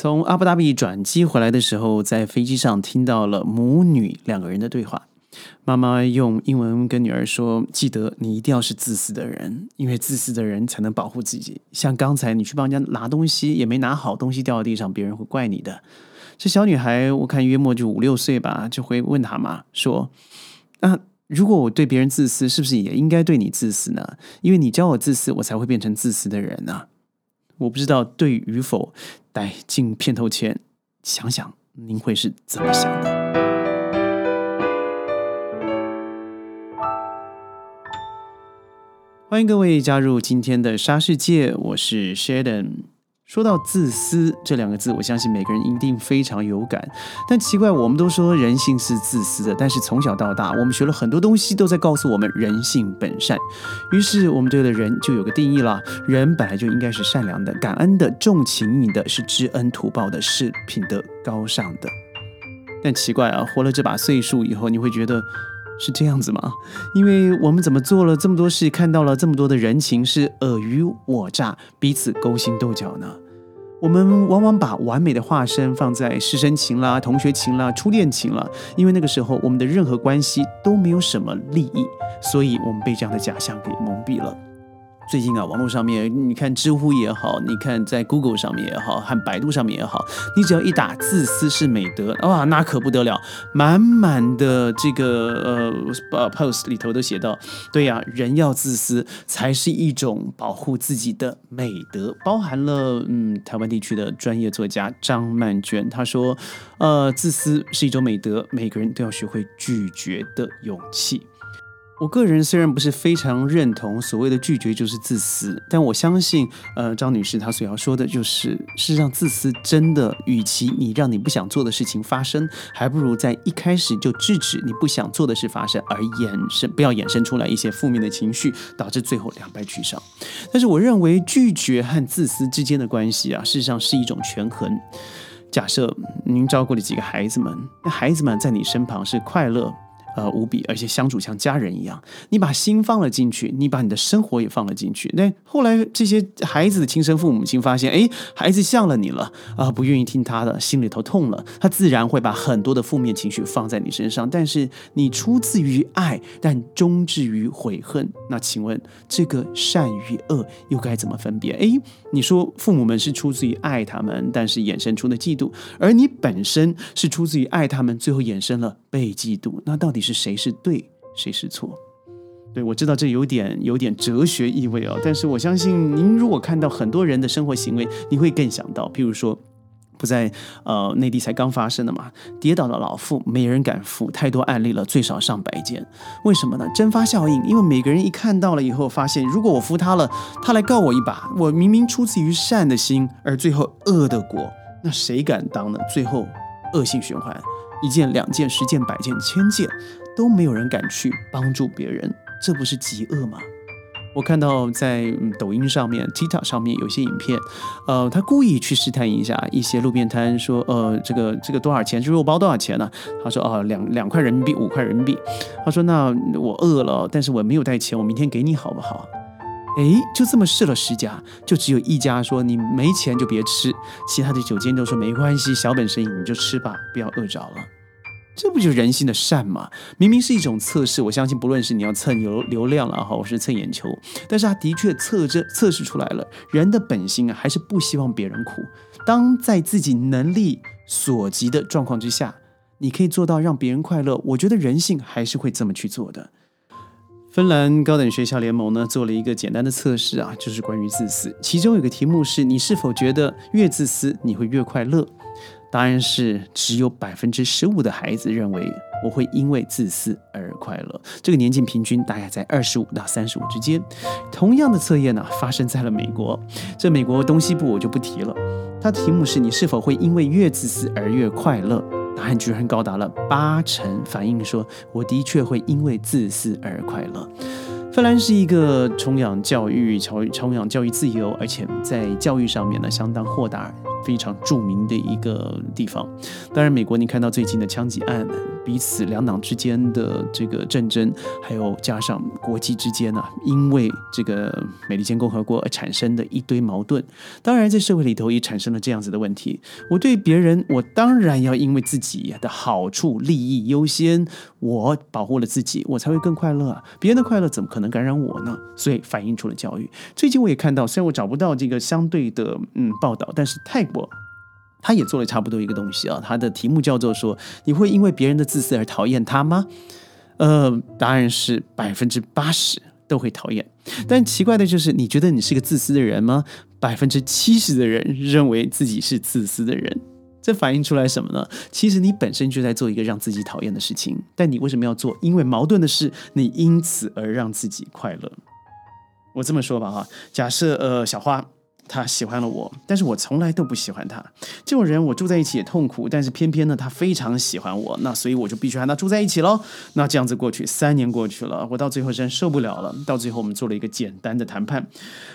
从阿布达比转机回来的时候，在飞机上听到了母女两个人的对话。妈妈用英文跟女儿说：“记得你一定要是自私的人，因为自私的人才能保护自己。像刚才你去帮人家拿东西，也没拿好，东西掉到地上，别人会怪你的。”这小女孩我看约莫就五六岁吧，就会问她妈说：“那如果我对别人自私，是不是也应该对你自私呢？因为你教我自私，我才会变成自私的人呢。”我不知道对与否，在进片头前想想，您会是怎么想的？欢迎各位加入今天的沙世界，我是 Sheldon。说到自私这两个字，我相信每个人一定非常有感。但奇怪，我们都说人性是自私的，但是从小到大，我们学了很多东西，都在告诉我们人性本善。于是我们对的人就有个定义了：人本来就应该是善良的、感恩的、重情义的，是知恩图报的，是品德高尚的。但奇怪啊，活了这把岁数以后，你会觉得。是这样子吗？因为我们怎么做了这么多事，看到了这么多的人情是尔虞我诈，彼此勾心斗角呢？我们往往把完美的化身放在师生情啦、同学情啦、初恋情啦，因为那个时候我们的任何关系都没有什么利益，所以我们被这样的假象给蒙蔽了。最近啊，网络上面你看知乎也好，你看在 Google 上面也好，和百度上面也好，你只要一打“自私是美德”，哇，那可不得了，满满的这个呃 post 里头都写到，对呀，人要自私才是一种保护自己的美德，包含了嗯，台湾地区的专业作家张曼娟她说，呃，自私是一种美德，每个人都要学会拒绝的勇气。我个人虽然不是非常认同所谓的拒绝就是自私，但我相信，呃，张女士她所要说的就是，事实上自私真的，与其你让你不想做的事情发生，还不如在一开始就制止你不想做的事发生，而衍生不要衍生出来一些负面的情绪，导致最后两败俱伤。但是我认为拒绝和自私之间的关系啊，事实上是一种权衡。假设您照顾了几个孩子们，那孩子们在你身旁是快乐。呃，无比，而且相处像家人一样。你把心放了进去，你把你的生活也放了进去。那后来这些孩子的亲生父母亲发现，哎，孩子像了你了啊，不愿意听他的，心里头痛了，他自然会把很多的负面情绪放在你身上。但是你出自于爱，但终至于悔恨。那请问，这个善与恶又该怎么分别？哎，你说父母们是出自于爱他们，但是衍生出的嫉妒，而你本身是出自于爱他们，最后衍生了被嫉妒。那到底？是谁是对，谁是错？对我知道这有点有点哲学意味哦，但是我相信您如果看到很多人的生活行为，你会更想到，譬如说，不在呃内地才刚发生的嘛，跌倒的老妇没人敢扶，太多案例了，最少上百件。为什么呢？蒸发效应，因为每个人一看到了以后，发现如果我扶他了，他来告我一把，我明明出自于善的心，而最后恶的果，那谁敢当呢？最后恶性循环。一件、两件、十件、百件、千件，都没有人敢去帮助别人，这不是极恶吗？我看到在抖音上面、TikTok 上面有些影片，呃，他故意去试探一下一些路边摊，说，呃，这个这个多少钱？这肉包多少钱呢？他说，哦，两两块人民币，五块人民币。他说，那我饿了，但是我没有带钱，我明天给你好不好？哎，就这么试了十家，就只有一家说你没钱就别吃，其他的九间都说没关系，小本生意你就吃吧，不要饿着了。这不就是人性的善吗？明明是一种测试，我相信不论是你要蹭流流量了哈，或是蹭眼球，但是他的确测这测试出来了，人的本性啊还是不希望别人苦。当在自己能力所及的状况之下，你可以做到让别人快乐，我觉得人性还是会这么去做的。芬兰高等学校联盟呢做了一个简单的测试啊，就是关于自私。其中有个题目是你是否觉得越自私你会越快乐？答案是只有百分之十五的孩子认为我会因为自私而快乐。这个年纪平均大概在二十五到三十五之间。同样的测验呢发生在了美国，这美国东西部我就不提了。它的题目是你是否会因为越自私而越快乐？答案居然高达了八成，反映说我的确会因为自私而快乐。芬兰是一个崇仰教育、崇崇仰教育自由，而且在教育上面呢相当豁达、非常著名的一个地方。当然，美国你看到最近的枪击案，彼此两党之间的这个战争，还有加上国际之间呢，因为这个美利坚共和国而产生的一堆矛盾。当然，在社会里头也产生了这样子的问题。我对别人，我当然要因为自己的好处、利益优先，我保护了自己，我才会更快乐！别人的快乐怎么可能感染我呢？所以反映出了教育。最近我也看到，虽然我找不到这个相对的嗯报道，但是泰国。他也做了差不多一个东西啊，他的题目叫做说：“你会因为别人的自私而讨厌他吗？”呃，答案是百分之八十都会讨厌。但奇怪的就是，你觉得你是个自私的人吗？百分之七十的人认为自己是自私的人。这反映出来什么呢？其实你本身就在做一个让自己讨厌的事情，但你为什么要做？因为矛盾的是，你因此而让自己快乐。我这么说吧，哈，假设呃，小花。他喜欢了我，但是我从来都不喜欢他。这种人我住在一起也痛苦，但是偏偏呢，他非常喜欢我，那所以我就必须和他住在一起喽。那这样子过去，三年过去了，我到最后真受不了了。到最后我们做了一个简单的谈判，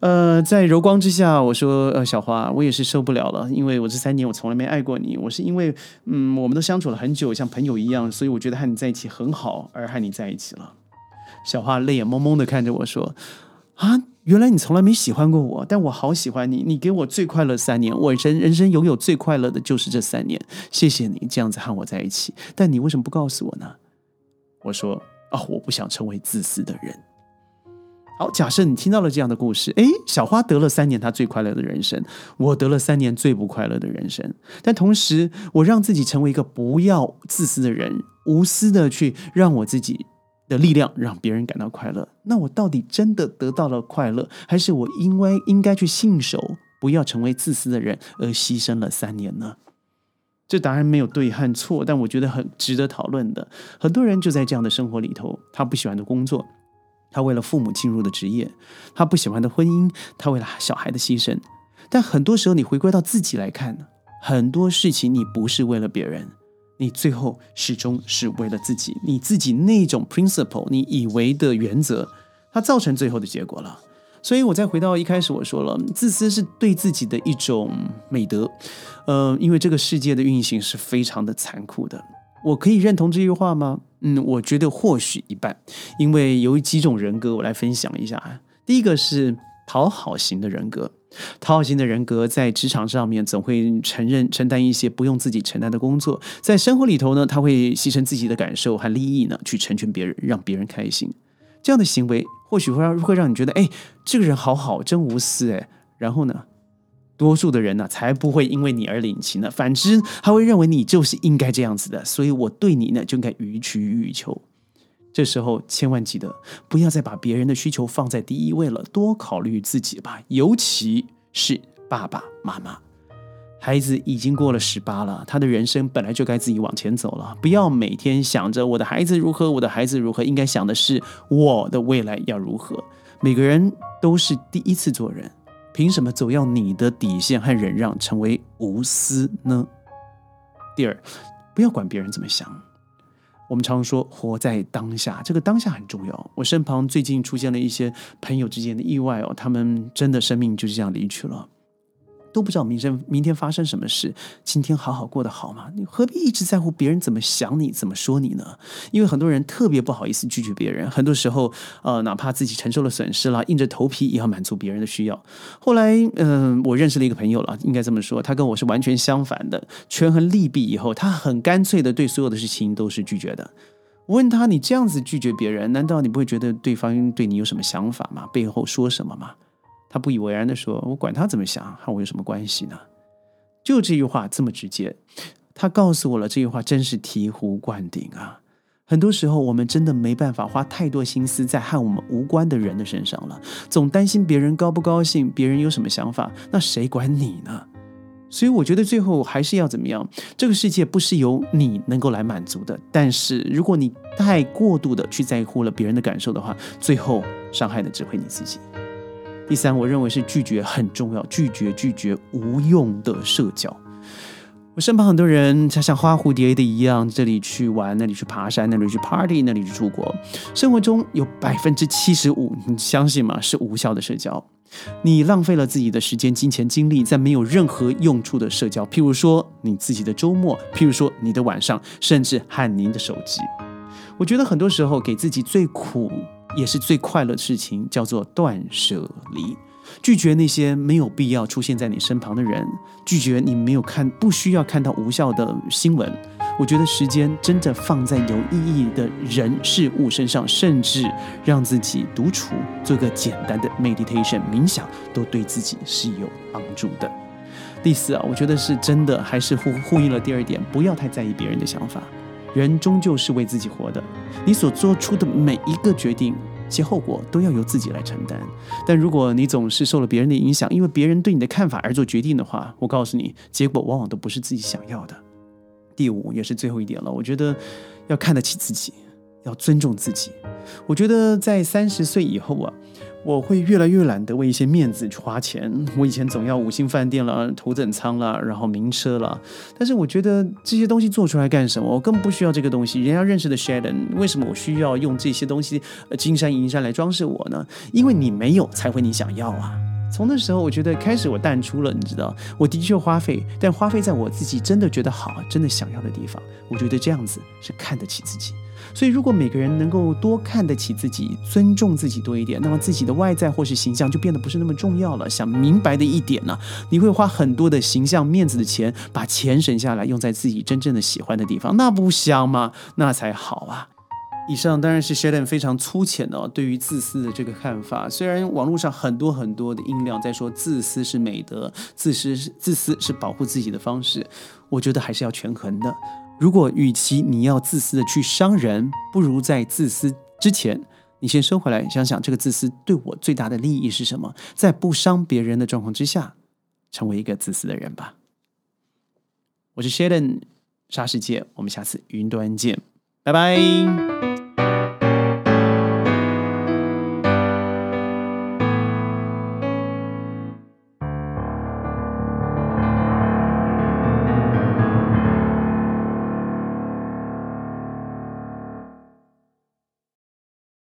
呃，在柔光之下，我说，呃，小花，我也是受不了了，因为我这三年我从来没爱过你，我是因为，嗯，我们都相处了很久，像朋友一样，所以我觉得和你在一起很好，而和你在一起了。小花泪眼蒙蒙的看着我说，啊。原来你从来没喜欢过我，但我好喜欢你。你给我最快乐三年，我人人生拥有最快乐的就是这三年。谢谢你这样子和我在一起，但你为什么不告诉我呢？我说啊，我不想成为自私的人。好，假设你听到了这样的故事，诶，小花得了三年她最快乐的人生，我得了三年最不快乐的人生。但同时，我让自己成为一个不要自私的人，无私的去让我自己。的力量让别人感到快乐，那我到底真的得到了快乐，还是我因为应该去信守，不要成为自私的人而牺牲了三年呢？这答案没有对和错，但我觉得很值得讨论的。很多人就在这样的生活里头，他不喜欢的工作，他为了父母进入的职业，他不喜欢的婚姻，他为了小孩的牺牲。但很多时候，你回归到自己来看，很多事情你不是为了别人。你最后始终是为了自己，你自己那种 principle，你以为的原则，它造成最后的结果了。所以，我再回到一开始我说了，自私是对自己的一种美德。呃，因为这个世界的运行是非常的残酷的。我可以认同这句话吗？嗯，我觉得或许一半。因为有几种人格，我来分享一下。第一个是讨好型的人格。讨好型的人格在职场上面总会承认承担一些不用自己承担的工作，在生活里头呢，他会牺牲自己的感受和利益呢，去成全别人，让别人开心。这样的行为或许会让会让你觉得，哎，这个人好好，真无私，哎。然后呢，多数的人呢，才不会因为你而领情呢，反之，他会认为你就是应该这样子的，所以我对你呢，就应该予取予求。这时候千万记得，不要再把别人的需求放在第一位了，多考虑自己吧。尤其是爸爸妈妈，孩子已经过了十八了，他的人生本来就该自己往前走了。不要每天想着我的孩子如何，我的孩子如何，应该想的是我的未来要如何。每个人都是第一次做人，凭什么总要你的底线和忍让，成为无私呢？第二，不要管别人怎么想。我们常说活在当下，这个当下很重要。我身旁最近出现了一些朋友之间的意外哦，他们真的生命就是这样离去了。都不知道明天明天发生什么事，今天好好过得好吗？你何必一直在乎别人怎么想你、怎么说你呢？因为很多人特别不好意思拒绝别人，很多时候，呃，哪怕自己承受了损失了，硬着头皮也要满足别人的需要。后来，嗯，我认识了一个朋友了，应该这么说，他跟我是完全相反的，权衡利弊以后，他很干脆的对所有的事情都是拒绝的。我问他：“你这样子拒绝别人，难道你不会觉得对方对你有什么想法吗？背后说什么吗？”他不以为然的说：“我管他怎么想，和我有什么关系呢？”就这句话这么直接，他告诉我了这句话真是醍醐灌顶啊！很多时候，我们真的没办法花太多心思在和我们无关的人的身上了，总担心别人高不高兴，别人有什么想法，那谁管你呢？所以，我觉得最后还是要怎么样？这个世界不是由你能够来满足的。但是，如果你太过度的去在乎了别人的感受的话，最后伤害的只会你自己。第三，我认为是拒绝很重要，拒绝拒绝无用的社交。我身旁很多人，他像花蝴蝶的一样，这里去玩，那里去爬山，那里去 party，那里去出国。生活中有百分之七十五，你相信吗？是无效的社交。你浪费了自己的时间、金钱、精力在没有任何用处的社交，譬如说你自己的周末，譬如说你的晚上，甚至和您的手机。我觉得很多时候给自己最苦也是最快乐的事情，叫做断舍离。拒绝那些没有必要出现在你身旁的人，拒绝你没有看、不需要看到无效的新闻。我觉得时间真的放在有意义的人事物身上，甚至让自己独处，做个简单的 meditation 冥想，都对自己是有帮助的。第四啊，我觉得是真的，还是呼呼应了第二点，不要太在意别人的想法。人终究是为自己活的，你所做出的每一个决定。其后果都要由自己来承担。但如果你总是受了别人的影响，因为别人对你的看法而做决定的话，我告诉你，结果往往都不是自己想要的。第五也是最后一点了，我觉得要看得起自己，要尊重自己。我觉得在三十岁以后啊。我会越来越懒得为一些面子去花钱。我以前总要五星饭店了、头等舱了，然后名车了。但是我觉得这些东西做出来干什么？我更不需要这个东西。人家认识的 Sheldon，为什么我需要用这些东西金山银山来装饰我呢？因为你没有，才会你想要啊。从那时候，我觉得开始我淡出了，你知道，我的确花费，但花费在我自己真的觉得好、真的想要的地方。我觉得这样子是看得起自己。所以，如果每个人能够多看得起自己，尊重自己多一点，那么自己的外在或是形象就变得不是那么重要了。想明白的一点呢，你会花很多的形象、面子的钱，把钱省下来用在自己真正的喜欢的地方，那不香吗？那才好啊！以上当然是 Sheldon 非常粗浅的对于自私的这个看法。虽然网络上很多很多的音量在说自私是美德，自私是自私是保护自己的方式，我觉得还是要权衡的。如果与其你要自私的去伤人，不如在自私之前，你先收回来，想想这个自私对我最大的利益是什么，在不伤别人的状况之下，成为一个自私的人吧。我是 Sheldon，沙世界，我们下次云端见，拜拜。